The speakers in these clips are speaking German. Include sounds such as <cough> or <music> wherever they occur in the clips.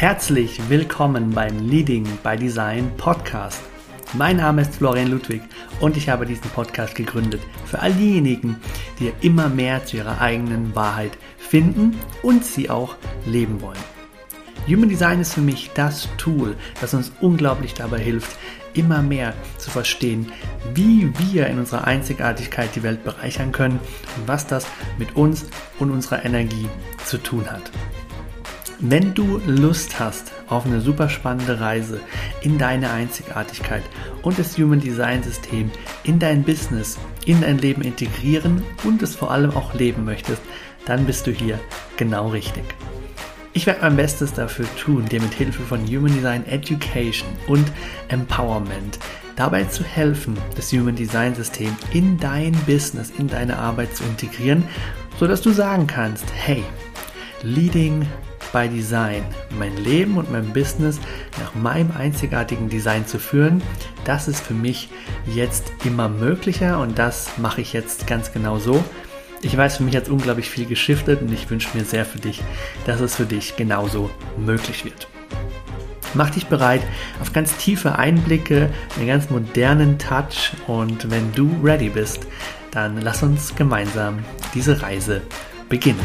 Herzlich willkommen beim Leading by Design Podcast. Mein Name ist Florian Ludwig und ich habe diesen Podcast gegründet für all diejenigen, die immer mehr zu ihrer eigenen Wahrheit finden und sie auch leben wollen. Human Design ist für mich das Tool, das uns unglaublich dabei hilft, immer mehr zu verstehen, wie wir in unserer Einzigartigkeit die Welt bereichern können und was das mit uns und unserer Energie zu tun hat. Wenn du Lust hast auf eine super spannende Reise in deine Einzigartigkeit und das Human Design System in dein Business, in dein Leben integrieren und es vor allem auch leben möchtest, dann bist du hier genau richtig. Ich werde mein Bestes dafür tun, dir mit Hilfe von Human Design Education und Empowerment dabei zu helfen, das Human Design System in dein Business, in deine Arbeit zu integrieren, sodass du sagen kannst, hey, Leading by Design, mein Leben und mein Business nach meinem einzigartigen Design zu führen, das ist für mich jetzt immer möglicher und das mache ich jetzt ganz genau so. Ich weiß, für mich hat es unglaublich viel geschiftet und ich wünsche mir sehr für dich, dass es für dich genauso möglich wird. Mach dich bereit auf ganz tiefe Einblicke, einen ganz modernen Touch und wenn du ready bist, dann lass uns gemeinsam diese Reise beginnen.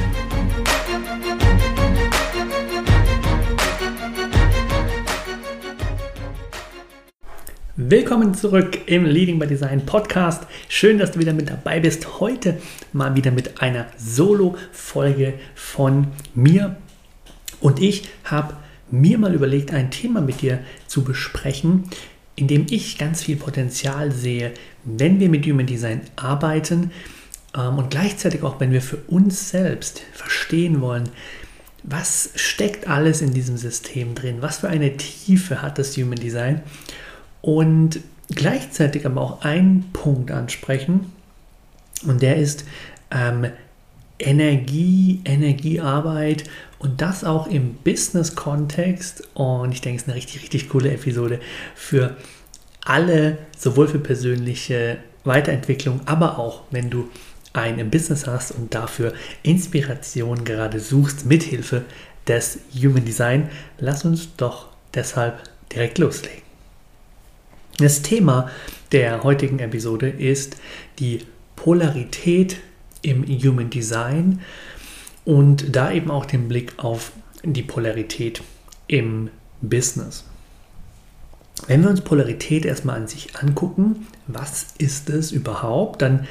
Willkommen zurück im Leading by Design Podcast. Schön, dass du wieder mit dabei bist. Heute mal wieder mit einer Solo-Folge von mir. Und ich habe mir mal überlegt, ein Thema mit dir zu besprechen, in dem ich ganz viel Potenzial sehe, wenn wir mit Human Design arbeiten ähm, und gleichzeitig auch, wenn wir für uns selbst verstehen wollen, was steckt alles in diesem System drin, was für eine Tiefe hat das Human Design und gleichzeitig aber auch einen Punkt ansprechen. Und der ist ähm, Energie, Energiearbeit und das auch im Business-Kontext. Und ich denke, es ist eine richtig, richtig coole Episode für alle, sowohl für persönliche Weiterentwicklung, aber auch wenn du ein Business hast und dafür Inspiration gerade suchst, mithilfe des Human Design, lass uns doch deshalb direkt loslegen. Das Thema der heutigen Episode ist die Polarität im Human Design und da eben auch den Blick auf die Polarität im Business. Wenn wir uns Polarität erstmal an sich angucken, was ist es überhaupt, dann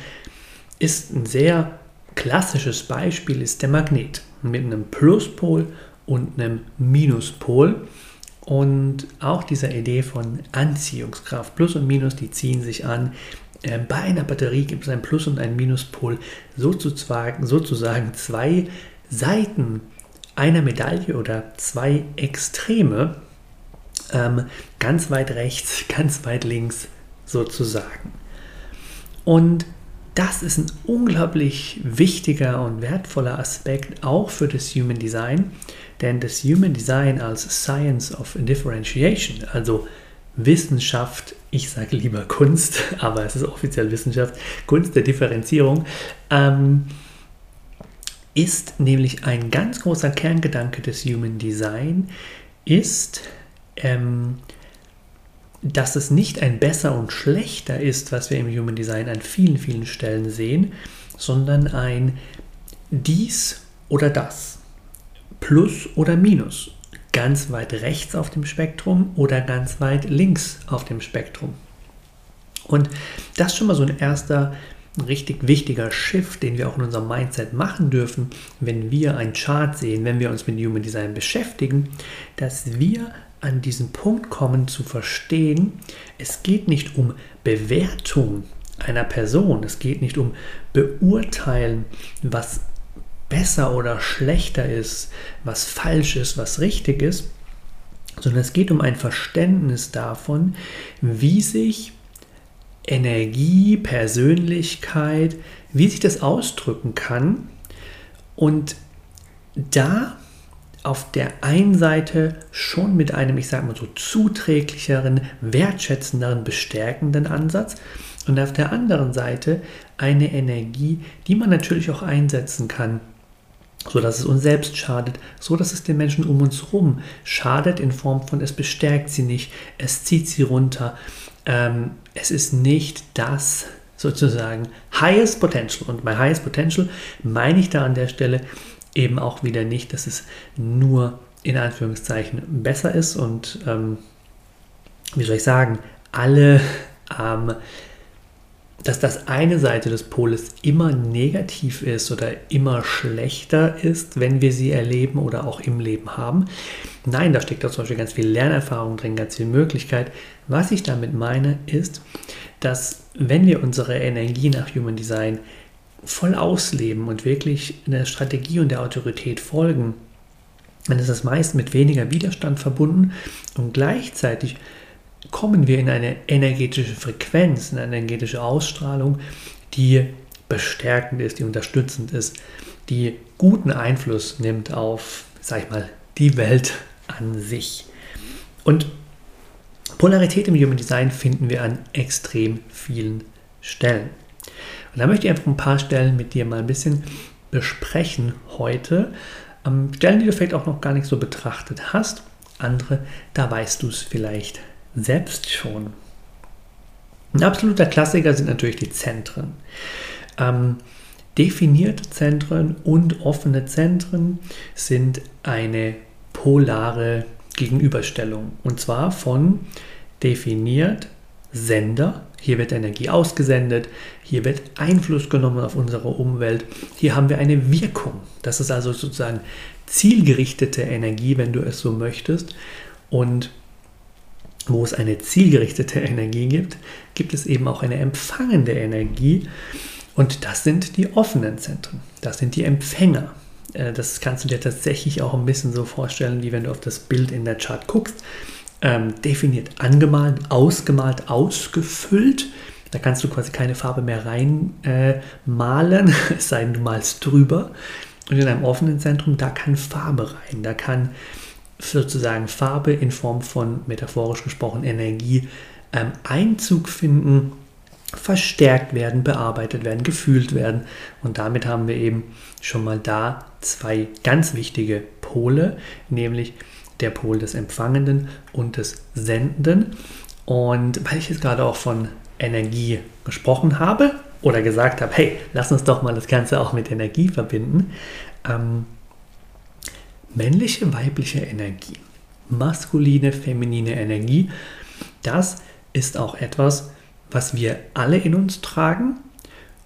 ist ein sehr klassisches Beispiel ist der Magnet mit einem Pluspol und einem Minuspol. Und auch dieser Idee von Anziehungskraft, Plus und Minus, die ziehen sich an. Äh, bei einer Batterie gibt es ein Plus- und ein Minuspol, sozusagen, sozusagen zwei Seiten einer Medaille oder zwei Extreme, ähm, ganz weit rechts, <laughs> ganz weit links sozusagen. Und das ist ein unglaublich wichtiger und wertvoller Aspekt auch für das Human Design, denn das Human Design als Science of Differentiation, also Wissenschaft, ich sage lieber Kunst, <laughs> aber es ist offiziell Wissenschaft, Kunst der Differenzierung, ähm, ist nämlich ein ganz großer Kerngedanke des Human Design, ist, ähm, dass es nicht ein besser und schlechter ist, was wir im Human Design an vielen, vielen Stellen sehen, sondern ein dies oder das. Plus oder Minus. Ganz weit rechts auf dem Spektrum oder ganz weit links auf dem Spektrum. Und das ist schon mal so ein erster richtig wichtiger Shift, den wir auch in unserem Mindset machen dürfen, wenn wir einen Chart sehen, wenn wir uns mit Human Design beschäftigen, dass wir an diesen Punkt kommen zu verstehen, es geht nicht um Bewertung einer Person, es geht nicht um Beurteilen, was besser oder schlechter ist, was falsch ist, was richtig ist, sondern es geht um ein Verständnis davon, wie sich Energie, Persönlichkeit, wie sich das ausdrücken kann. Und da auf der einen Seite schon mit einem, ich sage mal so, zuträglicheren, wertschätzenderen, bestärkenden Ansatz und auf der anderen Seite eine Energie, die man natürlich auch einsetzen kann, so dass es uns selbst schadet, so dass es den Menschen um uns herum schadet in Form von es bestärkt sie nicht, es zieht sie runter, ähm, es ist nicht das sozusagen highest potential. Und bei highest potential meine ich da an der Stelle eben auch wieder nicht, dass es nur in Anführungszeichen besser ist und ähm, wie soll ich sagen, alle ähm, dass das eine Seite des Poles immer negativ ist oder immer schlechter ist, wenn wir sie erleben oder auch im Leben haben. Nein, da steckt auch zum Beispiel ganz viel Lernerfahrung drin, ganz viel Möglichkeit. Was ich damit meine, ist, dass wenn wir unsere Energie nach Human Design voll ausleben und wirklich der Strategie und der Autorität folgen, dann ist das meist mit weniger Widerstand verbunden und gleichzeitig kommen wir in eine energetische Frequenz, in eine energetische Ausstrahlung, die bestärkend ist, die unterstützend ist, die guten Einfluss nimmt auf, sag ich mal, die Welt an sich. Und Polarität im Human Design finden wir an extrem vielen Stellen. Und da möchte ich einfach ein paar Stellen mit dir mal ein bisschen besprechen heute. Ähm, Stellen, die du vielleicht auch noch gar nicht so betrachtet hast. Andere, da weißt du es vielleicht selbst schon. Ein absoluter Klassiker sind natürlich die Zentren. Ähm, definierte Zentren und offene Zentren sind eine polare Gegenüberstellung. Und zwar von definiert Sender. Hier wird Energie ausgesendet, hier wird Einfluss genommen auf unsere Umwelt, hier haben wir eine Wirkung. Das ist also sozusagen zielgerichtete Energie, wenn du es so möchtest. Und wo es eine zielgerichtete Energie gibt, gibt es eben auch eine empfangende Energie. Und das sind die offenen Zentren. Das sind die Empfänger. Äh, das kannst du dir tatsächlich auch ein bisschen so vorstellen, wie wenn du auf das Bild in der Chart guckst. Ähm, definiert angemalt, ausgemalt, ausgefüllt. Da kannst du quasi keine Farbe mehr reinmalen, äh, <laughs> es sei denn, du malst drüber. Und in einem offenen Zentrum, da kann Farbe rein, da kann sozusagen Farbe in Form von, metaphorisch gesprochen, Energie ähm, Einzug finden, verstärkt werden, bearbeitet werden, gefühlt werden. Und damit haben wir eben schon mal da zwei ganz wichtige Pole, nämlich der Pol des Empfangenden und des Sendenden. Und weil ich jetzt gerade auch von Energie gesprochen habe oder gesagt habe, hey, lass uns doch mal das Ganze auch mit Energie verbinden, ähm, männliche, weibliche Energie, maskuline, feminine Energie, das ist auch etwas, was wir alle in uns tragen.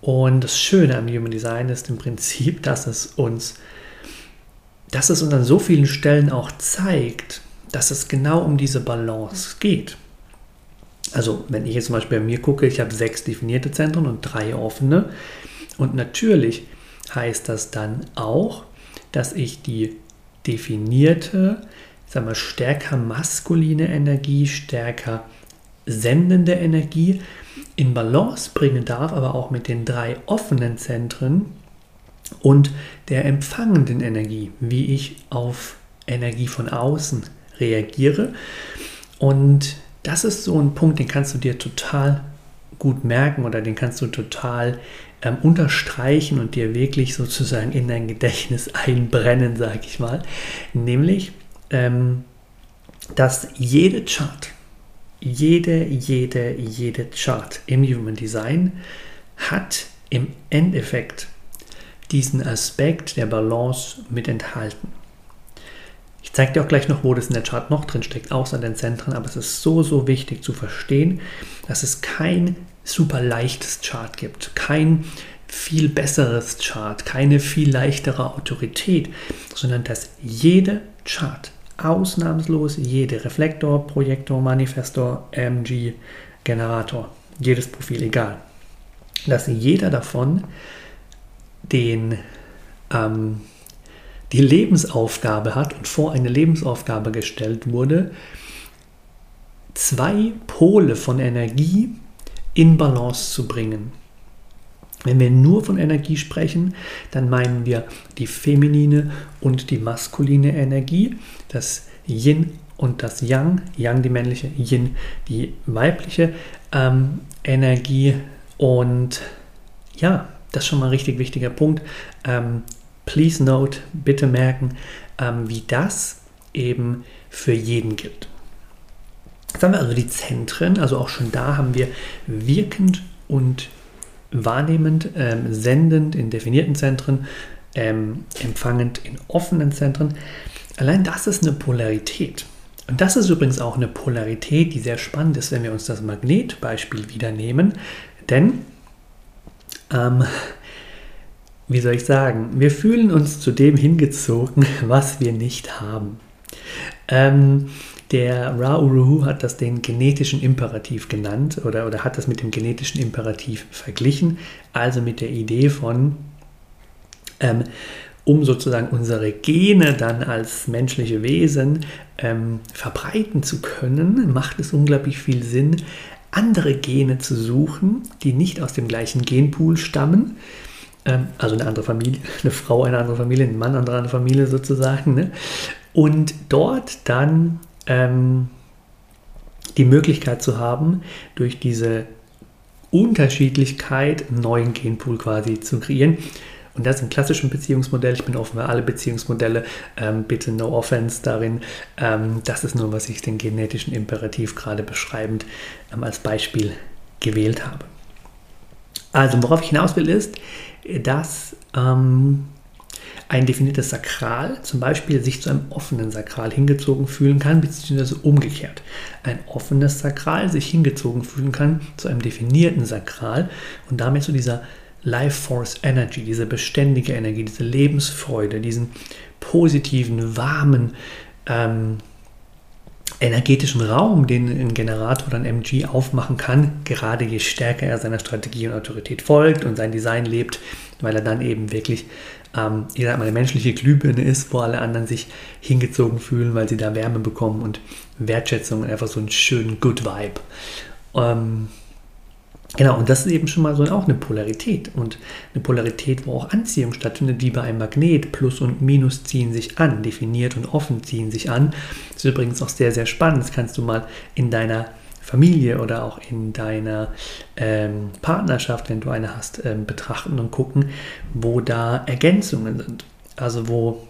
Und das Schöne am Human Design ist im Prinzip, dass es uns, dass es uns an so vielen Stellen auch zeigt, dass es genau um diese Balance geht. Also wenn ich jetzt zum Beispiel bei mir gucke, ich habe sechs definierte Zentren und drei offene. Und natürlich heißt das dann auch, dass ich die definierte, sagen wir, stärker maskuline Energie, stärker sendende Energie in Balance bringen darf, aber auch mit den drei offenen Zentren und der empfangenden Energie, wie ich auf Energie von außen reagiere. Und das ist so ein Punkt, den kannst du dir total gut merken oder den kannst du total ähm, unterstreichen und dir wirklich sozusagen in dein Gedächtnis <laughs> einbrennen, sage ich mal. Nämlich, ähm, dass jede Chart, jede, jede, jede Chart im Human Design hat im Endeffekt diesen Aspekt der Balance mit enthalten. Ich zeige dir auch gleich noch, wo das in der Chart noch drin steckt, außer den Zentren, aber es ist so, so wichtig zu verstehen, dass es kein super leichtes Chart gibt, kein viel besseres Chart, keine viel leichtere Autorität, sondern dass jede Chart, ausnahmslos jede Reflektor, Projektor, Manifestor, MG, Generator, jedes Profil, egal, dass jeder davon den, ähm, die Lebensaufgabe hat und vor eine Lebensaufgabe gestellt wurde, zwei Pole von Energie in Balance zu bringen. Wenn wir nur von Energie sprechen, dann meinen wir die feminine und die maskuline Energie, das Yin und das Yang, Yang die männliche, Yin die weibliche ähm, Energie. Und ja, das ist schon mal ein richtig wichtiger Punkt. Ähm, please note, bitte merken, ähm, wie das eben für jeden gilt. Jetzt haben wir also die Zentren, also auch schon da haben wir wirkend und wahrnehmend, ähm, sendend in definierten Zentren, ähm, empfangend in offenen Zentren. Allein das ist eine Polarität. Und das ist übrigens auch eine Polarität, die sehr spannend ist, wenn wir uns das Magnetbeispiel wieder nehmen. Denn, ähm, wie soll ich sagen, wir fühlen uns zu dem hingezogen, <laughs> was wir nicht haben. Ähm, der Ra Uruhu hat das den genetischen Imperativ genannt oder, oder hat das mit dem genetischen Imperativ verglichen, also mit der Idee von, ähm, um sozusagen unsere Gene dann als menschliche Wesen ähm, verbreiten zu können, macht es unglaublich viel Sinn, andere Gene zu suchen, die nicht aus dem gleichen Genpool stammen, ähm, also eine andere Familie, <laughs> eine Frau eine andere Familie, ein Mann eine andere Familie sozusagen, ne? und dort dann ähm, die Möglichkeit zu haben, durch diese Unterschiedlichkeit einen neuen Genpool quasi zu kreieren. Und das ist ein klassisches Beziehungsmodell. Ich bin offen für alle Beziehungsmodelle. Ähm, bitte no offense darin. Ähm, das ist nur, was ich den genetischen Imperativ gerade beschreibend ähm, als Beispiel gewählt habe. Also, worauf ich hinaus will, ist, dass ähm, ein definiertes Sakral zum Beispiel sich zu einem offenen Sakral hingezogen fühlen kann, beziehungsweise umgekehrt. Ein offenes Sakral sich hingezogen fühlen kann zu einem definierten Sakral und damit zu dieser Life Force Energy, diese beständige Energie, diese Lebensfreude, diesen positiven, warmen, ähm, energetischen Raum, den ein Generator dann MG aufmachen kann, gerade je stärker er seiner Strategie und Autorität folgt und sein Design lebt, weil er dann eben wirklich ähm, ich sag mal, eine menschliche Glühbirne ist, wo alle anderen sich hingezogen fühlen, weil sie da Wärme bekommen und Wertschätzung und einfach so einen schönen Good Vibe. Ähm, Genau, und das ist eben schon mal so auch eine Polarität. Und eine Polarität, wo auch Anziehung stattfindet, wie bei einem Magnet. Plus und Minus ziehen sich an, definiert und offen ziehen sich an. Das ist übrigens auch sehr, sehr spannend. Das kannst du mal in deiner Familie oder auch in deiner ähm, Partnerschaft, wenn du eine hast, ähm, betrachten und gucken, wo da Ergänzungen sind. Also wo,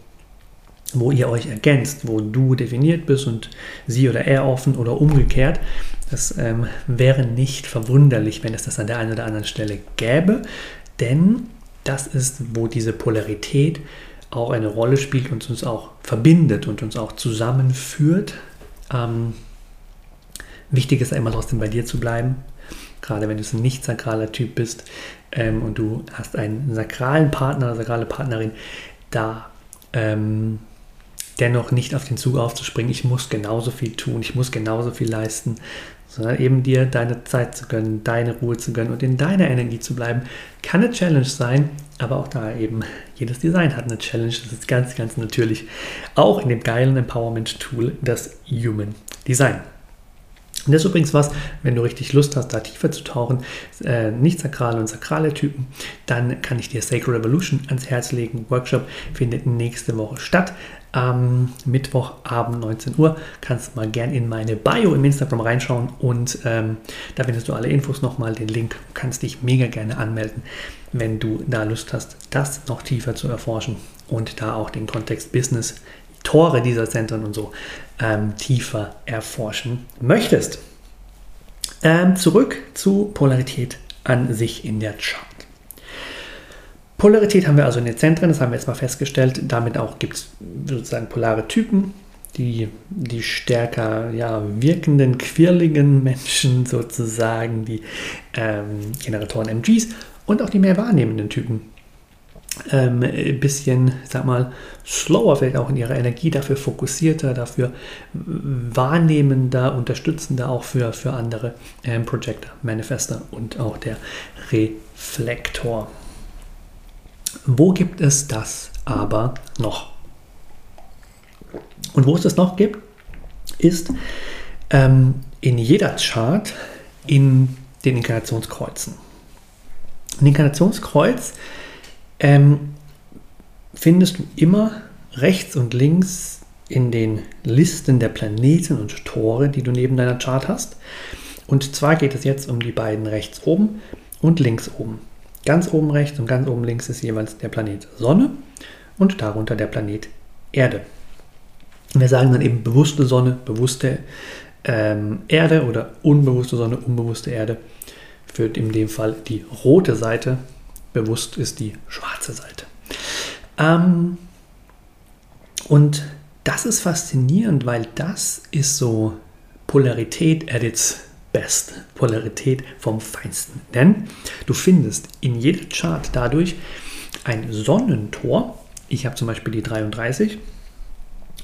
wo ihr euch ergänzt, wo du definiert bist und sie oder er offen oder umgekehrt. Das ähm, wäre nicht verwunderlich, wenn es das an der einen oder anderen Stelle gäbe, denn das ist, wo diese Polarität auch eine Rolle spielt und uns auch verbindet und uns auch zusammenführt. Ähm, Wichtig ist einmal trotzdem bei dir zu bleiben, gerade wenn du ein nicht sakraler Typ bist ähm, und du hast einen sakralen Partner, sakrale Partnerin, da ähm, dennoch nicht auf den Zug aufzuspringen, ich muss genauso viel tun, ich muss genauso viel leisten, sondern eben dir deine Zeit zu gönnen, deine Ruhe zu gönnen und in deiner Energie zu bleiben, kann eine Challenge sein, aber auch da eben jedes Design hat eine Challenge, das ist ganz, ganz natürlich, auch in dem geilen Empowerment-Tool, das Human Design. Und das ist übrigens was, wenn du richtig Lust hast, da tiefer zu tauchen, äh, nicht sakrale und sakrale Typen, dann kann ich dir Sacred Revolution ans Herz legen. Workshop findet nächste Woche statt. Am Mittwochabend 19 Uhr kannst du mal gern in meine Bio im Instagram reinschauen und ähm, da findest du alle Infos nochmal, den Link, kannst dich mega gerne anmelden, wenn du da Lust hast, das noch tiefer zu erforschen und da auch den Kontext Business Tore dieser Zentren und so ähm, tiefer erforschen möchtest. Ähm, zurück zu Polarität an sich in der Chart. Polarität haben wir also in den Zentren, das haben wir jetzt mal festgestellt. Damit auch gibt es sozusagen polare Typen, die, die stärker ja, wirkenden, quirligen Menschen sozusagen, die ähm, Generatoren MGs und auch die mehr wahrnehmenden Typen, ähm, ein bisschen, sag mal, slower, vielleicht auch in ihrer Energie, dafür fokussierter, dafür wahrnehmender, unterstützender auch für, für andere ähm, Projector, Manifester und auch der Reflektor. Wo gibt es das aber noch? Und wo es das noch gibt, ist ähm, in jeder Chart in den Inkarnationskreuzen. Ein Inkarnationskreuz ähm, findest du immer rechts und links in den Listen der Planeten und Tore, die du neben deiner Chart hast. Und zwar geht es jetzt um die beiden rechts oben und links oben. Ganz oben rechts und ganz oben links ist jeweils der Planet Sonne und darunter der Planet Erde. Wir sagen dann eben bewusste Sonne, bewusste ähm, Erde oder unbewusste Sonne, unbewusste Erde. Für in dem Fall die rote Seite, bewusst ist die schwarze Seite. Ähm, und das ist faszinierend, weil das ist so Polarität at its best. Polarität vom Feinsten. Denn du findest in jedem Chart dadurch ein Sonnentor. Ich habe zum Beispiel die 33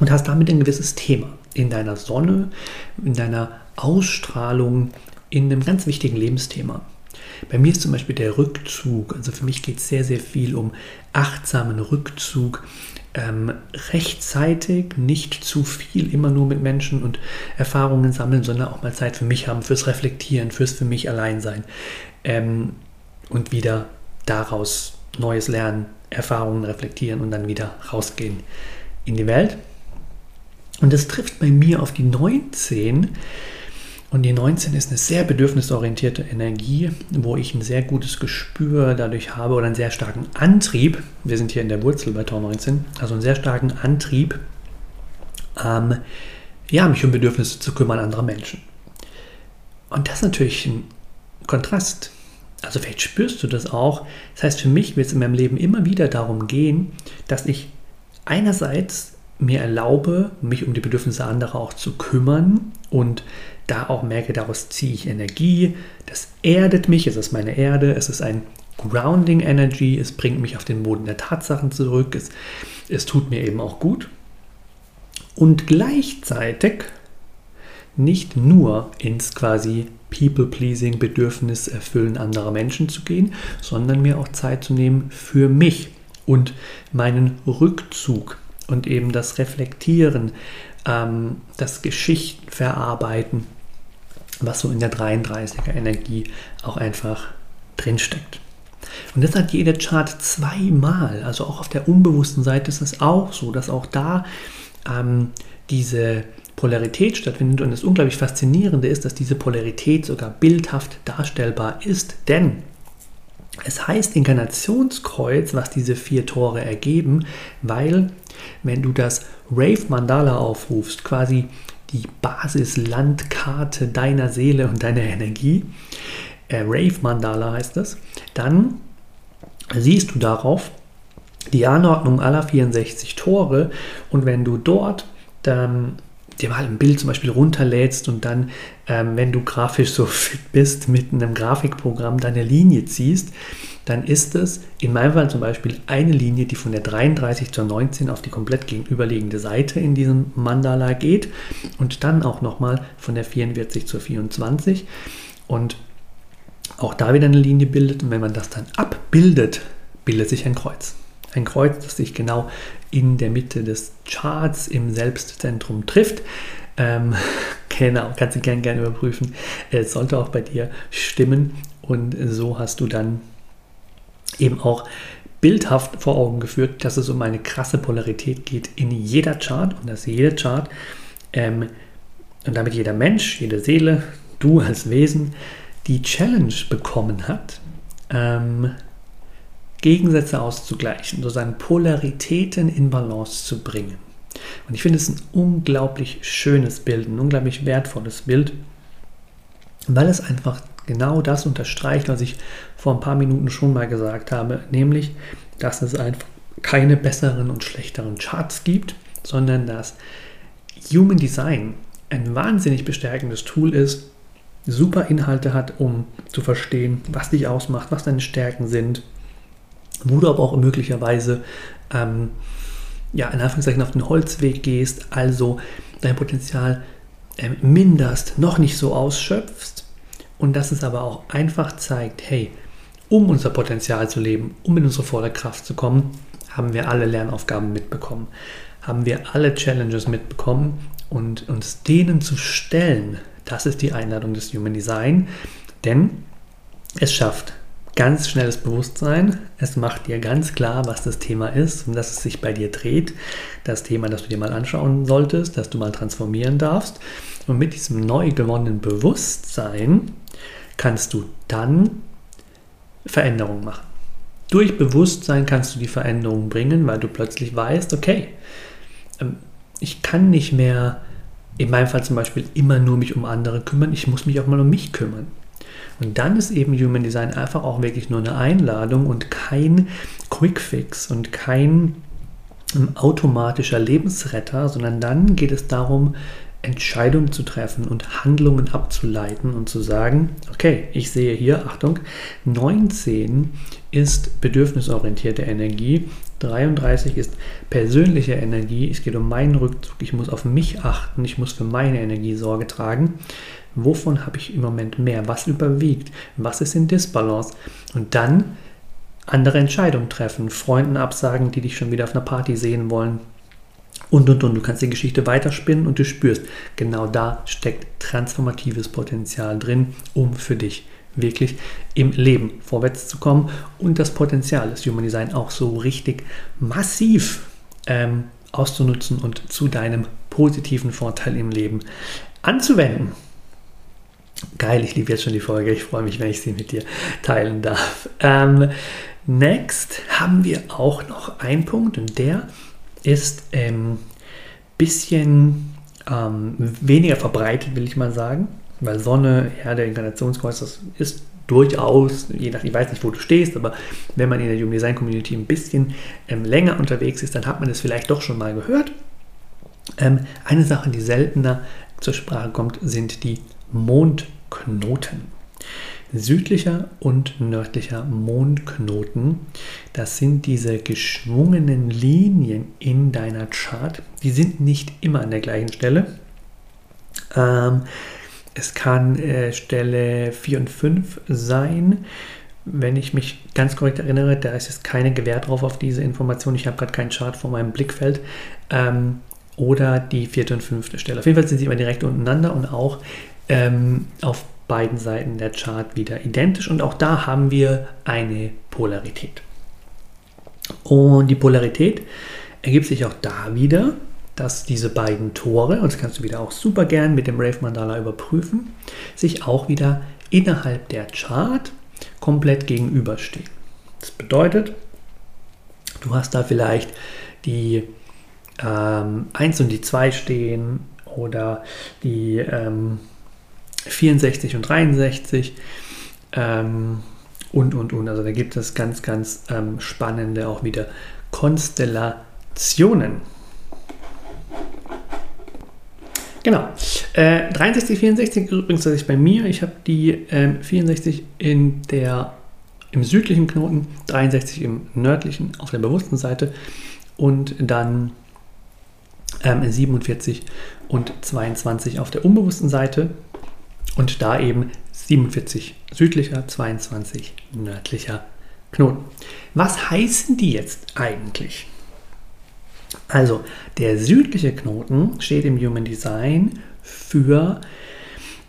und hast damit ein gewisses Thema in deiner Sonne, in deiner Ausstrahlung, in einem ganz wichtigen Lebensthema. Bei mir ist zum Beispiel der Rückzug, also für mich geht es sehr, sehr viel um achtsamen Rückzug, ähm, rechtzeitig, nicht zu viel immer nur mit Menschen und Erfahrungen sammeln, sondern auch mal Zeit für mich haben, fürs Reflektieren, fürs für mich allein sein ähm, und wieder daraus Neues lernen, Erfahrungen reflektieren und dann wieder rausgehen in die Welt. Und das trifft bei mir auf die 19 und die 19 ist eine sehr bedürfnisorientierte Energie, wo ich ein sehr gutes Gespür dadurch habe oder einen sehr starken Antrieb. Wir sind hier in der Wurzel bei Tor 19, also einen sehr starken Antrieb, ähm, ja, mich um Bedürfnisse zu kümmern anderer Menschen. Und das ist natürlich ein Kontrast. Also vielleicht spürst du das auch. Das heißt, für mich wird es in meinem Leben immer wieder darum gehen, dass ich einerseits mir erlaube, mich um die Bedürfnisse anderer auch zu kümmern und da auch merke, daraus ziehe ich Energie, das erdet mich, es ist meine Erde, es ist ein Grounding Energy, es bringt mich auf den Boden der Tatsachen zurück, es, es tut mir eben auch gut. Und gleichzeitig nicht nur ins quasi People-Pleasing, Bedürfnis erfüllen anderer Menschen zu gehen, sondern mir auch Zeit zu nehmen für mich und meinen Rückzug und eben das Reflektieren, ähm, das Geschichten verarbeiten, was so in der 33er Energie auch einfach drinsteckt. Und das hat jeder Chart zweimal, also auch auf der unbewussten Seite ist es auch so, dass auch da ähm, diese Polarität stattfindet. Und das unglaublich Faszinierende ist, dass diese Polarität sogar bildhaft darstellbar ist, denn es heißt Inkarnationskreuz, was diese vier Tore ergeben, weil wenn du das Rave Mandala aufrufst, quasi die Basislandkarte deiner Seele und deiner Energie, äh, Rave Mandala heißt das, dann siehst du darauf die Anordnung aller 64 Tore. Und wenn du dort dann dir mal ein Bild zum Beispiel runterlädst und dann, ähm, wenn du grafisch so <laughs> fit bist, mit einem Grafikprogramm deine Linie ziehst, dann ist es in meinem Fall zum Beispiel eine Linie, die von der 33 zur 19 auf die komplett gegenüberliegende Seite in diesem Mandala geht und dann auch nochmal von der 44 zur 24 und auch da wieder eine Linie bildet und wenn man das dann abbildet, bildet sich ein Kreuz. Ein Kreuz, das sich genau in der Mitte des Charts im Selbstzentrum trifft. Ähm, <laughs> genau, kannst du gerne, gerne überprüfen. Es sollte auch bei dir stimmen und so hast du dann eben auch bildhaft vor Augen geführt, dass es um eine krasse Polarität geht in jeder Chart und dass jeder Chart ähm, und damit jeder Mensch, jede Seele, du als Wesen, die Challenge bekommen hat, ähm, Gegensätze auszugleichen, sozusagen Polaritäten in Balance zu bringen. Und ich finde es ein unglaublich schönes Bild, ein unglaublich wertvolles Bild, weil es einfach genau das unterstreicht, was ich vor ein paar Minuten schon mal gesagt habe, nämlich, dass es einfach keine besseren und schlechteren Charts gibt, sondern dass Human Design ein wahnsinnig bestärkendes Tool ist, super Inhalte hat, um zu verstehen, was dich ausmacht, was deine Stärken sind, wo du aber auch möglicherweise ähm, ja, in Anführungszeichen auf den Holzweg gehst, also dein Potenzial äh, minderst, noch nicht so ausschöpfst und dass es aber auch einfach zeigt, hey, um unser Potenzial zu leben, um in unsere volle Kraft zu kommen, haben wir alle Lernaufgaben mitbekommen, haben wir alle Challenges mitbekommen und uns denen zu stellen, das ist die Einladung des Human Design, denn es schafft ganz schnelles Bewusstsein. Es macht dir ganz klar, was das Thema ist und dass es sich bei dir dreht. Das Thema, das du dir mal anschauen solltest, das du mal transformieren darfst. Und mit diesem neu gewonnenen Bewusstsein kannst du dann Veränderungen machen. Durch Bewusstsein kannst du die Veränderungen bringen, weil du plötzlich weißt, okay, ähm, ich kann nicht mehr, in meinem Fall zum Beispiel, immer nur mich um andere kümmern, ich muss mich auch mal um mich kümmern. Und dann ist eben Human Design einfach auch wirklich nur eine Einladung und kein Quickfix und kein ähm, automatischer Lebensretter, sondern dann geht es darum, Entscheidungen zu treffen und Handlungen abzuleiten und zu sagen, okay, ich sehe hier, Achtung, 19 ist bedürfnisorientierte Energie, 33 ist persönliche Energie, es geht um meinen Rückzug, ich muss auf mich achten, ich muss für meine Energie Sorge tragen. Wovon habe ich im Moment mehr? Was überwiegt? Was ist in Disbalance? Und dann andere Entscheidungen treffen, Freunden absagen, die dich schon wieder auf einer Party sehen wollen, und und und. Du kannst die Geschichte weiterspinnen und du spürst, genau da steckt transformatives Potenzial drin, um für dich wirklich im Leben vorwärts zu kommen und das Potenzial des Human Design auch so richtig massiv ähm, auszunutzen und zu deinem positiven Vorteil im Leben anzuwenden. Geil, ich liebe jetzt schon die Folge. Ich freue mich, wenn ich sie mit dir teilen darf. Ähm, next haben wir auch noch einen Punkt und der ist ein ähm, bisschen ähm, weniger verbreitet, will ich mal sagen. Weil Sonne, Erde, Inkarnationskreuz, das ist durchaus, je nach, ich weiß nicht, wo du stehst, aber wenn man in der Human Design Community ein bisschen ähm, länger unterwegs ist, dann hat man es vielleicht doch schon mal gehört. Ähm, eine Sache, die seltener zur Sprache kommt, sind die Mondknoten südlicher und nördlicher Mondknoten. Das sind diese geschwungenen Linien in deiner Chart. Die sind nicht immer an der gleichen Stelle. Ähm, es kann äh, Stelle 4 und 5 sein. Wenn ich mich ganz korrekt erinnere, da ist jetzt keine Gewähr drauf auf diese Information. Ich habe gerade keinen Chart vor meinem Blickfeld. Ähm, oder die vierte und fünfte Stelle. Auf jeden Fall sind sie immer direkt untereinander und auch ähm, auf beiden Seiten der Chart wieder identisch und auch da haben wir eine Polarität. Und die Polarität ergibt sich auch da wieder, dass diese beiden Tore, und das kannst du wieder auch super gern mit dem Rave Mandala überprüfen, sich auch wieder innerhalb der Chart komplett gegenüberstehen. Das bedeutet, du hast da vielleicht die ähm, 1 und die 2 stehen oder die ähm, 64 und 63 ähm, und, und, und. Also da gibt es ganz, ganz ähm, spannende auch wieder Konstellationen. Genau. Äh, 63, 64 übrigens das ist bei mir. Ich habe die äh, 64 in der, im südlichen Knoten, 63 im nördlichen auf der bewussten Seite und dann ähm, 47 und 22 auf der unbewussten Seite. Und da eben 47 südlicher, 22 nördlicher Knoten. Was heißen die jetzt eigentlich? Also, der südliche Knoten steht im Human Design für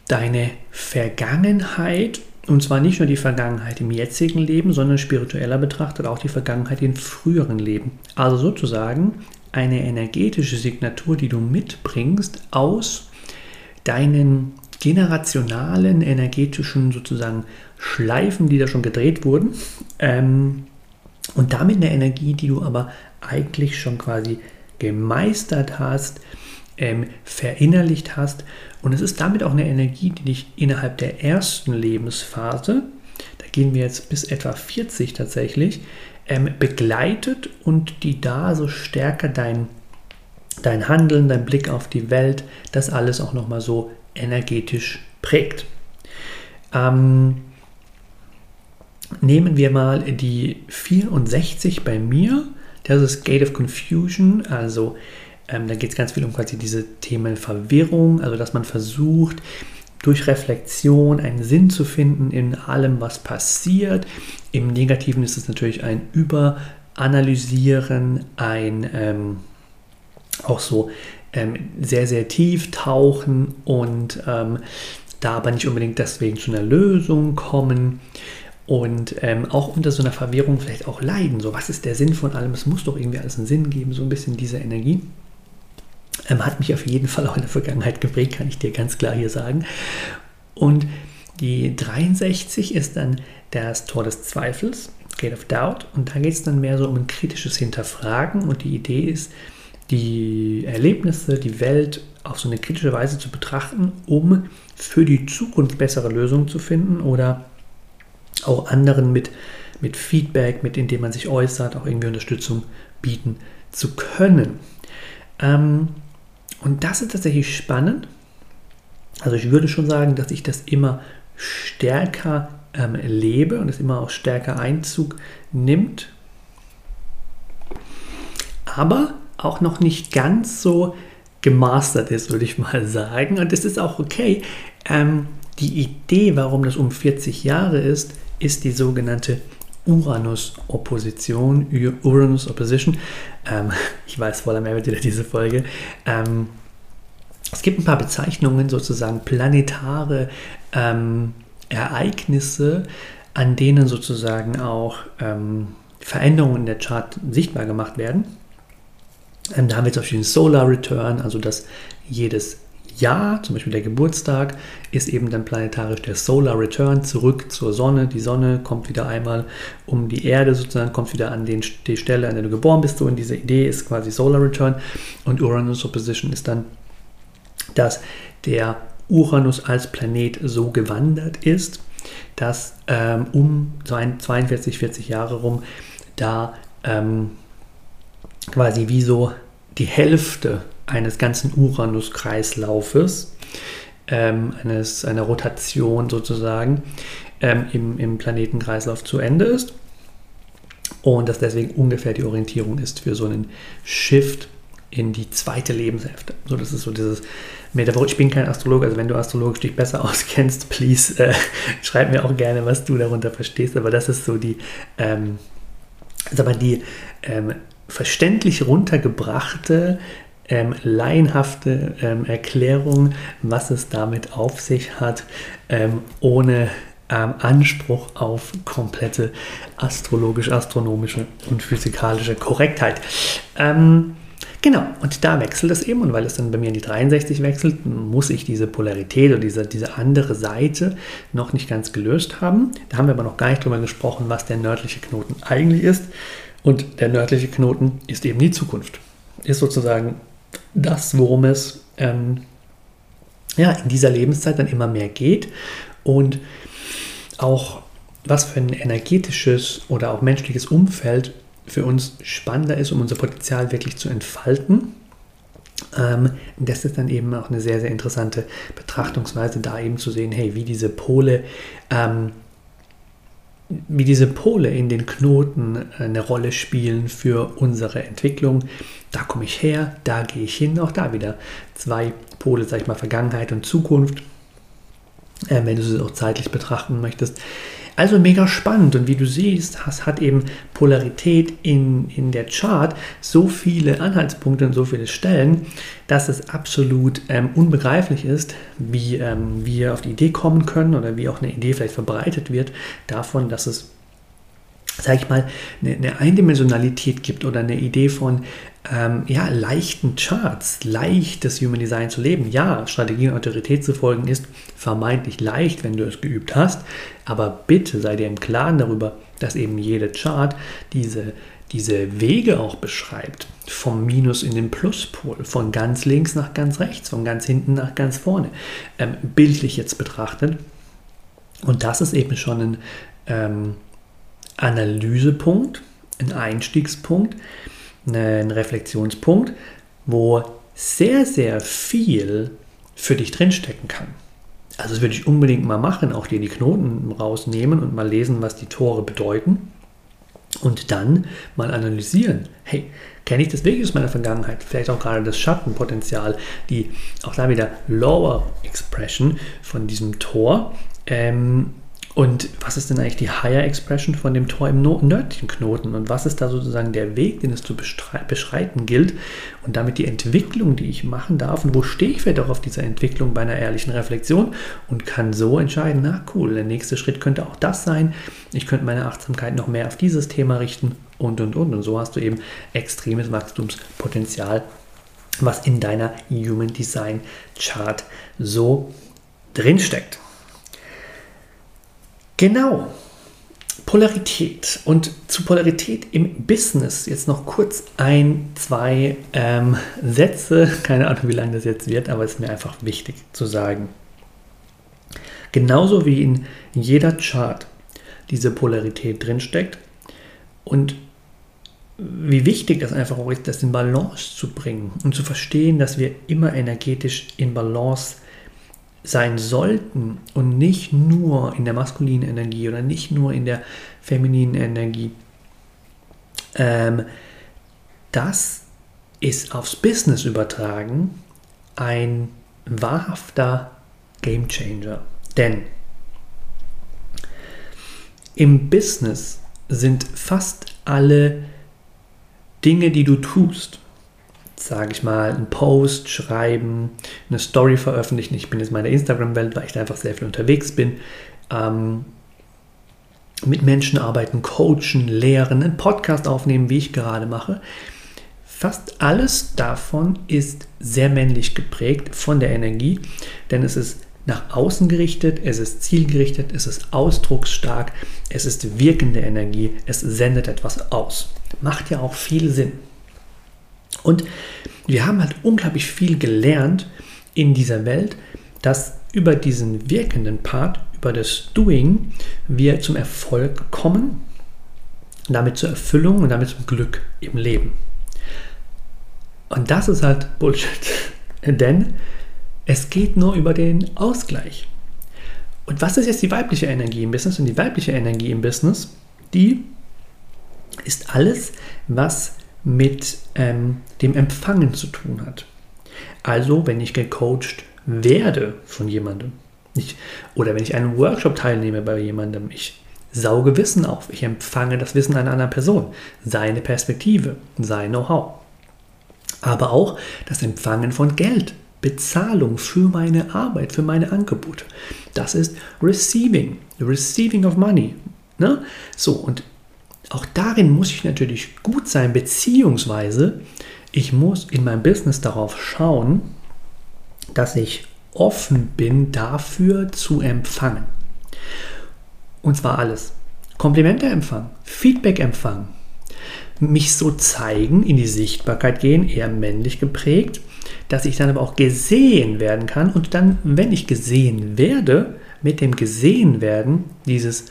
deine Vergangenheit und zwar nicht nur die Vergangenheit im jetzigen Leben, sondern spiritueller betrachtet auch die Vergangenheit in früheren Leben. Also sozusagen eine energetische Signatur, die du mitbringst aus deinen generationalen energetischen sozusagen Schleifen, die da schon gedreht wurden. Ähm, und damit eine Energie, die du aber eigentlich schon quasi gemeistert hast, ähm, verinnerlicht hast. Und es ist damit auch eine Energie, die dich innerhalb der ersten Lebensphase, da gehen wir jetzt bis etwa 40 tatsächlich, ähm, begleitet und die da so stärker dein, dein Handeln, dein Blick auf die Welt, das alles auch nochmal so energetisch prägt. Ähm, nehmen wir mal die 64 bei mir. Das ist Gate of Confusion. Also ähm, da geht es ganz viel um quasi diese Themen Verwirrung, also dass man versucht, durch Reflexion einen Sinn zu finden in allem, was passiert. Im Negativen ist es natürlich ein Überanalysieren, ein ähm, auch so ähm, sehr, sehr tief tauchen und ähm, da aber nicht unbedingt deswegen zu einer Lösung kommen. und ähm, auch unter so einer Verwirrung vielleicht auch leiden. So, was ist der Sinn von allem? Es muss doch irgendwie alles einen Sinn geben, so ein bisschen diese Energie. Ähm, hat mich auf jeden Fall auch in der Vergangenheit geprägt, kann ich dir ganz klar hier sagen. Und die 63 ist dann das Tor des Zweifels, Gate of Doubt. Und da geht es dann mehr so um ein kritisches Hinterfragen. Und die Idee ist, die Erlebnisse, die Welt auf so eine kritische Weise zu betrachten, um für die Zukunft bessere Lösungen zu finden oder auch anderen mit, mit Feedback, mit indem man sich äußert, auch irgendwie Unterstützung bieten zu können. Ähm, und das ist tatsächlich spannend. Also ich würde schon sagen, dass ich das immer stärker ähm, lebe und es immer auch stärker Einzug nimmt. Aber auch noch nicht ganz so gemastert ist, würde ich mal sagen. Und das ist auch okay. Ähm, die Idee, warum das um 40 Jahre ist, ist die sogenannte Uranus-Opposition, Uranus-Opposition. Ähm, <laughs> ich weiß voller Mehrwert wieder diese Folge. Ähm, es gibt ein paar Bezeichnungen, sozusagen planetare ähm, Ereignisse, an denen sozusagen auch ähm, Veränderungen in der Chart sichtbar gemacht werden. Ähm, da haben wir zum Beispiel den Solar Return, also dass jedes Jahr, zum Beispiel der Geburtstag, ist eben dann planetarisch der Solar Return zurück zur Sonne. Die Sonne kommt wieder einmal um die Erde, sozusagen kommt wieder an den, die Stelle, an der du geboren bist. So in dieser Idee ist quasi Solar Return. Und Uranus Opposition ist dann, dass der Uranus als Planet so gewandert ist, dass ähm, um 42, 40 Jahre rum da ähm, quasi wie so die Hälfte eines ganzen Uranus-Kreislaufes, ähm, eines, einer Rotation sozusagen, ähm, im, im Planetenkreislauf zu Ende ist. Und dass deswegen ungefähr die Orientierung ist für so einen Shift in die zweite Lebenshälfte. So, das ist so dieses Metaphor. Ich bin kein Astrologe, also wenn du astrologisch dich besser <laughs> auskennst, please äh, schreib mir auch gerne, was du darunter verstehst. Aber das ist so die, ähm, sag mal, die ähm, verständlich runtergebrachte ähm, laienhafte ähm, Erklärung, was es damit auf sich hat, ähm, ohne ähm, Anspruch auf komplette astrologisch-astronomische und physikalische Korrektheit. Ähm, genau, und da wechselt es eben, und weil es dann bei mir in die 63 wechselt, muss ich diese Polarität oder diese, diese andere Seite noch nicht ganz gelöst haben. Da haben wir aber noch gar nicht drüber gesprochen, was der nördliche Knoten eigentlich ist. Und der nördliche Knoten ist eben die Zukunft. Ist sozusagen das, worum es ähm, ja, in dieser Lebenszeit dann immer mehr geht und auch was für ein energetisches oder auch menschliches Umfeld für uns spannender ist, um unser Potenzial wirklich zu entfalten. Ähm, das ist dann eben auch eine sehr, sehr interessante Betrachtungsweise, da eben zu sehen, hey, wie diese Pole ähm, wie diese Pole in den Knoten eine Rolle spielen für unsere Entwicklung. Da komme ich her, da gehe ich hin, auch da wieder zwei Pole, sag ich mal, Vergangenheit und Zukunft, äh, wenn du sie auch zeitlich betrachten möchtest. Also mega spannend. Und wie du siehst, has, hat eben Polarität in, in der Chart. So viele Anhaltspunkte und so viele Stellen, dass es absolut ähm, unbegreiflich ist, wie ähm, wir auf die Idee kommen können oder wie auch eine Idee vielleicht verbreitet wird davon, dass es sage ich mal, eine, Eindimensionalität gibt oder eine Idee von ähm, ja, leichten Charts, leichtes Human Design zu leben. Ja, Strategie und Autorität zu folgen ist vermeintlich leicht, wenn du es geübt hast, aber bitte sei dir im Klaren darüber, dass eben jede Chart diese, diese Wege auch beschreibt. Vom Minus in den Pluspol, von ganz links nach ganz rechts, von ganz hinten nach ganz vorne. Ähm, bildlich jetzt betrachtet. Und das ist eben schon ein ähm, Analysepunkt, ein Einstiegspunkt, ein Reflexionspunkt, wo sehr, sehr viel für dich drinstecken kann. Also das würde ich unbedingt mal machen, auch dir die Knoten rausnehmen und mal lesen, was die Tore bedeuten. Und dann mal analysieren. Hey, kenne ich das wirklich aus meiner Vergangenheit? Vielleicht auch gerade das Schattenpotenzial, die auch da wieder Lower Expression von diesem Tor. Ähm, Und was ist denn eigentlich die Higher Expression von dem Tor im Nördchenknoten? Und was ist da sozusagen der Weg, den es zu beschreiten gilt? Und damit die Entwicklung, die ich machen darf. Und wo stehe ich vielleicht auch auf dieser Entwicklung bei einer ehrlichen Reflexion? Und kann so entscheiden, na cool, der nächste Schritt könnte auch das sein. Ich könnte meine Achtsamkeit noch mehr auf dieses Thema richten und, und, und. Und so hast du eben extremes Wachstumspotenzial, was in deiner Human Design Chart so drinsteckt. Genau. Polarität. Und zu Polarität im Business jetzt noch kurz ein, zwei ähm, Sätze. <laughs> Keine Ahnung, wie lange das jetzt wird, aber es ist mir einfach wichtig zu sagen. Genauso wie in jeder Chart diese Polarität drinsteckt und wie wichtig das einfach auch ist, das in Balance zu bringen und zu verstehen, dass wir immer energetisch in Balance sind sein sollten und nicht nur in der maskulinen Energie oder nicht nur in der femininen Energie, ähm, das ist aufs Business übertragen ein wahrhafter Game Changer. Denn im Business sind fast alle Dinge, die du tust, sage ich mal, einen Post schreiben, eine Story veröffentlichen. Ich bin jetzt in meiner Instagram-Welt, weil ich da einfach sehr viel unterwegs bin. Ähm, mit Menschen arbeiten, coachen, lehren, einen Podcast aufnehmen, wie ich gerade mache. Fast alles davon ist sehr männlich geprägt von der Energie, denn es ist nach außen gerichtet, es ist zielgerichtet, es ist ausdrucksstark, es ist wirkende Energie, es sendet etwas aus. Macht ja auch viel Sinn. Und wir haben halt unglaublich viel gelernt in dieser Welt, dass über diesen wirkenden Part, über das Doing, wir zum Erfolg kommen, damit zur Erfüllung und damit zum Glück im Leben. Und das ist halt Bullshit, <laughs> denn es geht nur über den Ausgleich. Und was ist jetzt die weibliche Energie im Business? Und die weibliche Energie im Business, die ist alles, was mit ähm, dem Empfangen zu tun hat. Also, wenn ich gecoacht werde von jemandem, ich, oder wenn ich einen Workshop teilnehme bei jemandem, ich sauge Wissen auf, ich empfange das Wissen einer anderen Person, seine Perspektive, sein Know-how. Aber auch das Empfangen von Geld, Bezahlung für meine Arbeit, für meine Angebote. Das ist Receiving, Receiving of Money. Ne? So, und auch darin muss ich natürlich gut sein, beziehungsweise ich muss in meinem Business darauf schauen, dass ich offen bin, dafür zu empfangen. Und zwar alles. Komplimente empfangen, Feedback empfangen, mich so zeigen, in die Sichtbarkeit gehen, eher männlich geprägt, dass ich dann aber auch gesehen werden kann und dann, wenn ich gesehen werde, mit dem gesehen werden, dieses,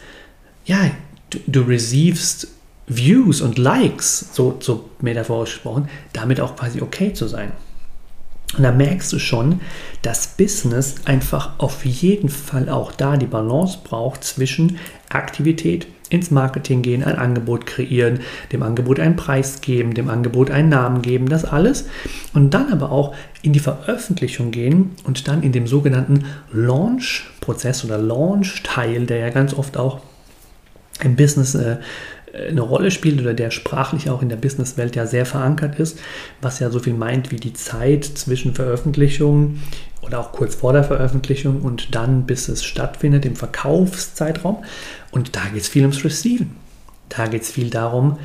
ja, du, du receivest Views und Likes, so, so metaphorisch gesprochen, damit auch quasi okay zu sein. Und da merkst du schon, dass Business einfach auf jeden Fall auch da die Balance braucht zwischen Aktivität, ins Marketing gehen, ein Angebot kreieren, dem Angebot einen Preis geben, dem Angebot einen Namen geben, das alles. Und dann aber auch in die Veröffentlichung gehen und dann in dem sogenannten Launch-Prozess oder Launch-Teil, der ja ganz oft auch im Business äh, eine Rolle spielt oder der sprachlich auch in der Businesswelt ja sehr verankert ist, was ja so viel meint wie die Zeit zwischen Veröffentlichung oder auch kurz vor der Veröffentlichung und dann bis es stattfindet im Verkaufszeitraum. Und da geht es viel ums Receiven. Da geht es viel darum,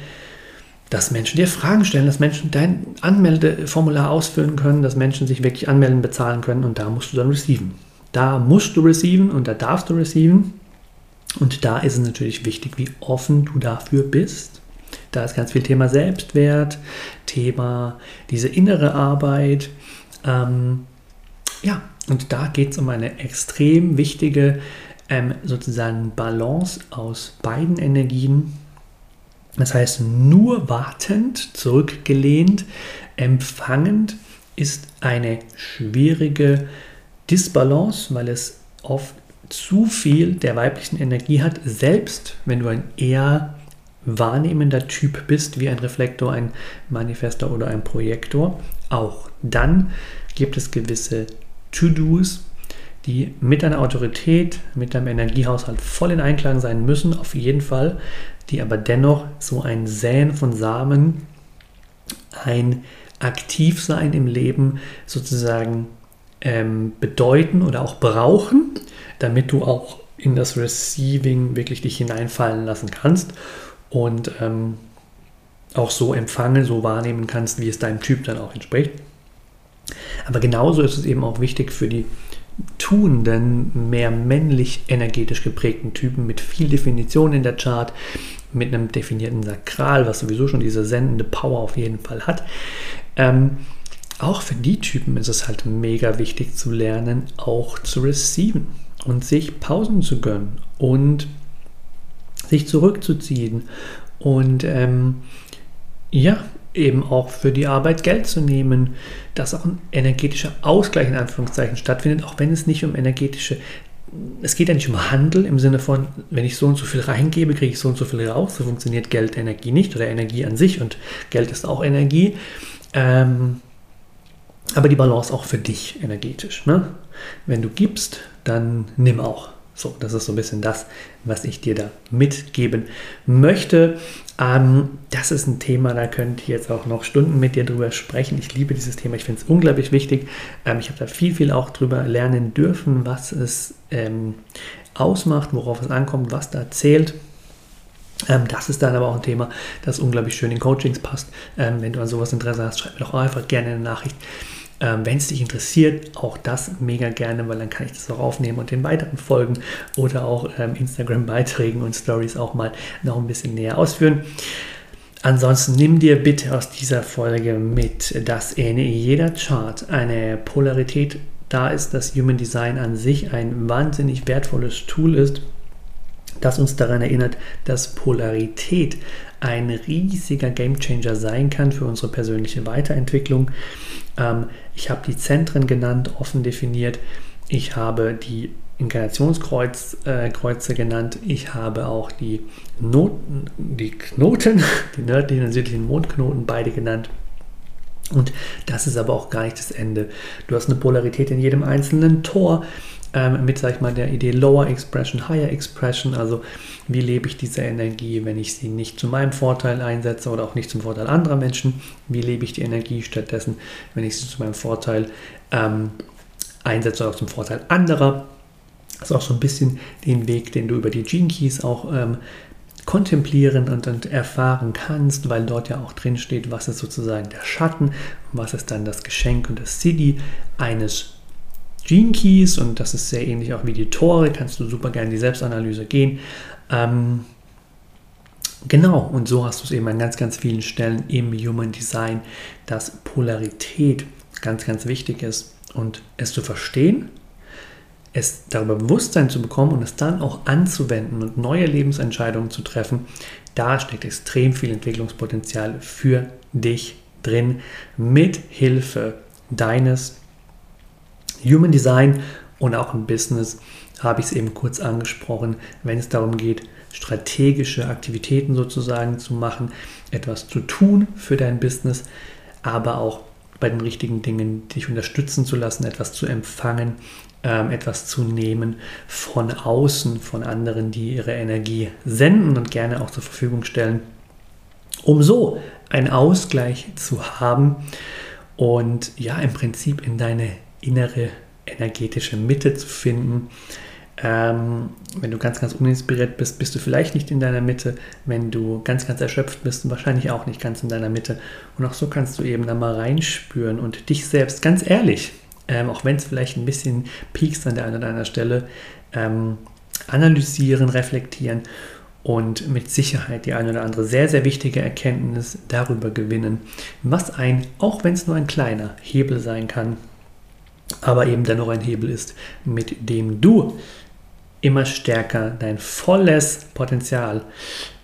dass Menschen dir Fragen stellen, dass Menschen dein Anmeldeformular ausfüllen können, dass Menschen sich wirklich anmelden, bezahlen können und da musst du dann receiven. Da musst du receiven und da darfst du receiven und da ist es natürlich wichtig, wie offen du dafür bist. Da ist ganz viel Thema Selbstwert, Thema diese innere Arbeit. Ähm, ja, und da geht es um eine extrem wichtige ähm, sozusagen Balance aus beiden Energien. Das heißt, nur wartend, zurückgelehnt, empfangend ist eine schwierige Disbalance, weil es oft zu viel der weiblichen Energie hat, selbst wenn du ein eher wahrnehmender Typ bist, wie ein Reflektor, ein Manifestor oder ein Projektor, auch dann gibt es gewisse To-Dos, die mit deiner Autorität, mit deinem Energiehaushalt voll in Einklang sein müssen, auf jeden Fall, die aber dennoch so ein Säen von Samen, ein Aktivsein im Leben sozusagen ähm, bedeuten oder auch brauchen, damit du auch in das Receiving wirklich dich hineinfallen lassen kannst und ähm, auch so empfangen, so wahrnehmen kannst, wie es deinem Typ dann auch entspricht. Aber genauso ist es eben auch wichtig für die tuenden, mehr männlich energetisch geprägten Typen mit viel Definition in der Chart, mit einem definierten Sakral, was sowieso schon diese sendende Power auf jeden Fall hat. Ähm, auch für die Typen ist es halt mega wichtig zu lernen, auch zu receiven und sich Pausen zu gönnen und sich zurückzuziehen und ähm, ja, eben auch für die Arbeit Geld zu nehmen, dass auch ein energetischer Ausgleich in Anführungszeichen stattfindet, auch wenn es nicht um energetische, es geht ja nicht um Handel im Sinne von, wenn ich so und so viel reingebe, kriege ich so und so viel raus. So funktioniert Geld, Energie nicht oder Energie an sich und Geld ist auch Energie. Ähm, aber die Balance auch für dich energetisch. Ne? Wenn du gibst, dann nimm auch. So, das ist so ein bisschen das, was ich dir da mitgeben möchte. Ähm, das ist ein Thema, da könnte ich jetzt auch noch Stunden mit dir drüber sprechen. Ich liebe dieses Thema, ich finde es unglaublich wichtig. Ähm, ich habe da viel, viel auch drüber lernen dürfen, was es ähm, ausmacht, worauf es ankommt, was da zählt. Ähm, das ist dann aber auch ein Thema, das unglaublich schön in Coachings passt. Ähm, wenn du an sowas Interesse hast, schreib mir doch einfach gerne eine Nachricht. Ähm, Wenn es dich interessiert, auch das mega gerne, weil dann kann ich das auch aufnehmen und den weiteren Folgen oder auch ähm, Instagram-Beiträgen und Stories auch mal noch ein bisschen näher ausführen. Ansonsten nimm dir bitte aus dieser Folge mit, dass in jeder Chart eine Polarität da ist, dass Human Design an sich ein wahnsinnig wertvolles Tool ist, das uns daran erinnert, dass Polarität ein riesiger Gamechanger sein kann für unsere persönliche Weiterentwicklung. Ähm, ich habe die Zentren genannt, offen definiert. Ich habe die Inkarnationskreuze äh, genannt. Ich habe auch die, Noten, die Knoten, <laughs> die nördlichen und südlichen Mondknoten beide genannt. Und das ist aber auch gar nicht das Ende. Du hast eine Polarität in jedem einzelnen Tor ähm, mit, sag ich mal, der Idee Lower Expression, Higher Expression. Also wie lebe ich diese Energie, wenn ich sie nicht zu meinem Vorteil einsetze oder auch nicht zum Vorteil anderer Menschen? Wie lebe ich die Energie stattdessen, wenn ich sie zu meinem Vorteil ähm, einsetze oder auch zum Vorteil anderer? Das ist auch so ein bisschen den Weg, den du über die Gene Keys auch ähm, kontemplieren und, und, erfahren kannst, weil dort ja auch drin steht, was ist sozusagen der Schatten und was ist dann das Geschenk und das City eines Gene Keys und das ist sehr ähnlich auch wie die Tore, kannst du super gerne in die Selbstanalyse gehen. Ähm, genau, und so hast du es eben an ganz, ganz vielen Stellen im Human Design, dass Polarität ganz, ganz wichtig ist und es zu verstehen, es darüber Bewusstsein zu bekommen und es dann auch anzuwenden und neue Lebensentscheidungen zu treffen, da steckt extrem viel Entwicklungspotenzial für dich drin mit Hilfe deines Human Design und auch im Business habe ich es eben kurz angesprochen, wenn es darum geht, strategische Aktivitäten sozusagen zu machen, etwas zu tun für dein Business, aber auch bei den richtigen Dingen dich unterstützen zu lassen, etwas zu empfangen, ähm, etwas zu nehmen von außen, von anderen, die ihre Energie senden und gerne auch zur Verfügung stellen, um so einen Ausgleich zu haben und ja, im Prinzip in deine innere energetische Mitte zu finden. Ähm, wenn du ganz, ganz uninspiriert bist, bist du vielleicht nicht in deiner Mitte. Wenn du ganz, ganz erschöpft bist, wahrscheinlich auch nicht ganz in deiner Mitte. Und auch so kannst du eben da mal reinspüren und dich selbst ganz ehrlich, ähm, auch wenn es vielleicht ein bisschen piekst an der einen oder anderen Stelle, ähm, analysieren, reflektieren und mit Sicherheit die eine oder andere sehr, sehr wichtige Erkenntnis darüber gewinnen, was ein, auch wenn es nur ein kleiner Hebel sein kann, aber eben dennoch ein Hebel ist, mit dem du immer stärker dein volles Potenzial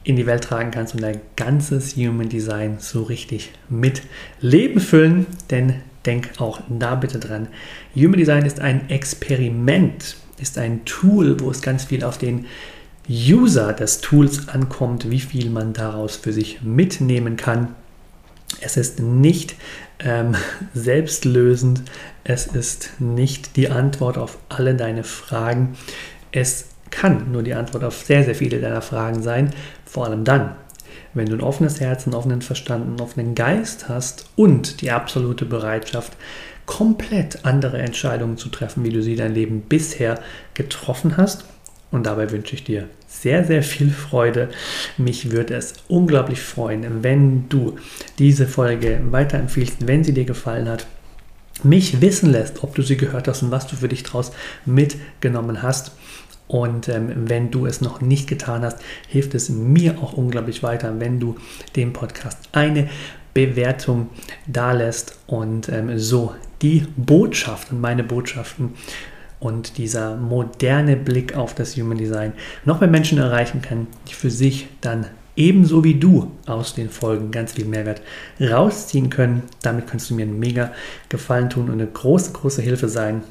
in die Welt tragen kannst und dein ganzes Human Design so richtig mit Leben füllen. Denn denk auch da bitte dran. Human Design ist ein Experiment, ist ein Tool, wo es ganz viel auf den User des Tools ankommt, wie viel man daraus für sich mitnehmen kann Es ist nicht ähm, <laughs> selbstlösend. Es ist nicht die Antwort auf alle deine Fragen. Es kann nur die Antwort auf sehr, sehr viele deiner Fragen sein. Vor allem dann, wenn du ein offenes Herz, einen offenen Verstand, einen offenen Geist hast und die absolute Bereitschaft, komplett andere Entscheidungen zu treffen, wie du sie dein Leben bisher getroffen hast. Und dabei wünsche ich dir sehr, sehr viel Freude. Mich würde es unglaublich freuen, wenn du diese Folge weiterempfiehlst, wenn sie dir gefallen hat. Mich wissen lässt, ob du sie gehört hast und was du für dich daraus mitgenommen hast. Und ähm, wenn du es noch nicht getan hast, hilft es mir auch unglaublich weiter, wenn du dem Podcast eine Bewertung dalässt und ähm, so die Botschaft und meine Botschaften und dieser moderne Blick auf das Human Design noch mehr Menschen erreichen kann, die für sich dann ebenso wie du aus den Folgen ganz viel Mehrwert rausziehen können. Damit kannst du mir einen mega Gefallen tun und eine große, große Hilfe sein.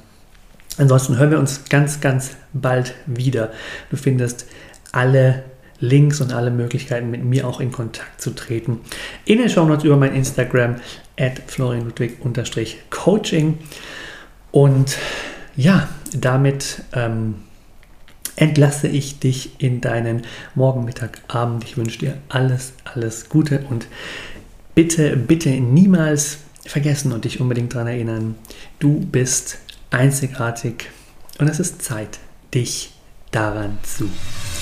Ansonsten hören wir uns ganz, ganz bald wieder. Du findest alle Links und alle Möglichkeiten, mit mir auch in Kontakt zu treten. In den Show Notes über mein Instagram at florianludwig-coaching. Und ja, damit ähm, entlasse ich dich in deinen Morgen, Mittag, Abend. Ich wünsche dir alles, alles Gute und bitte, bitte niemals vergessen und dich unbedingt daran erinnern, du bist einzigartig und es ist Zeit, dich daran zu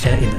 erinnern.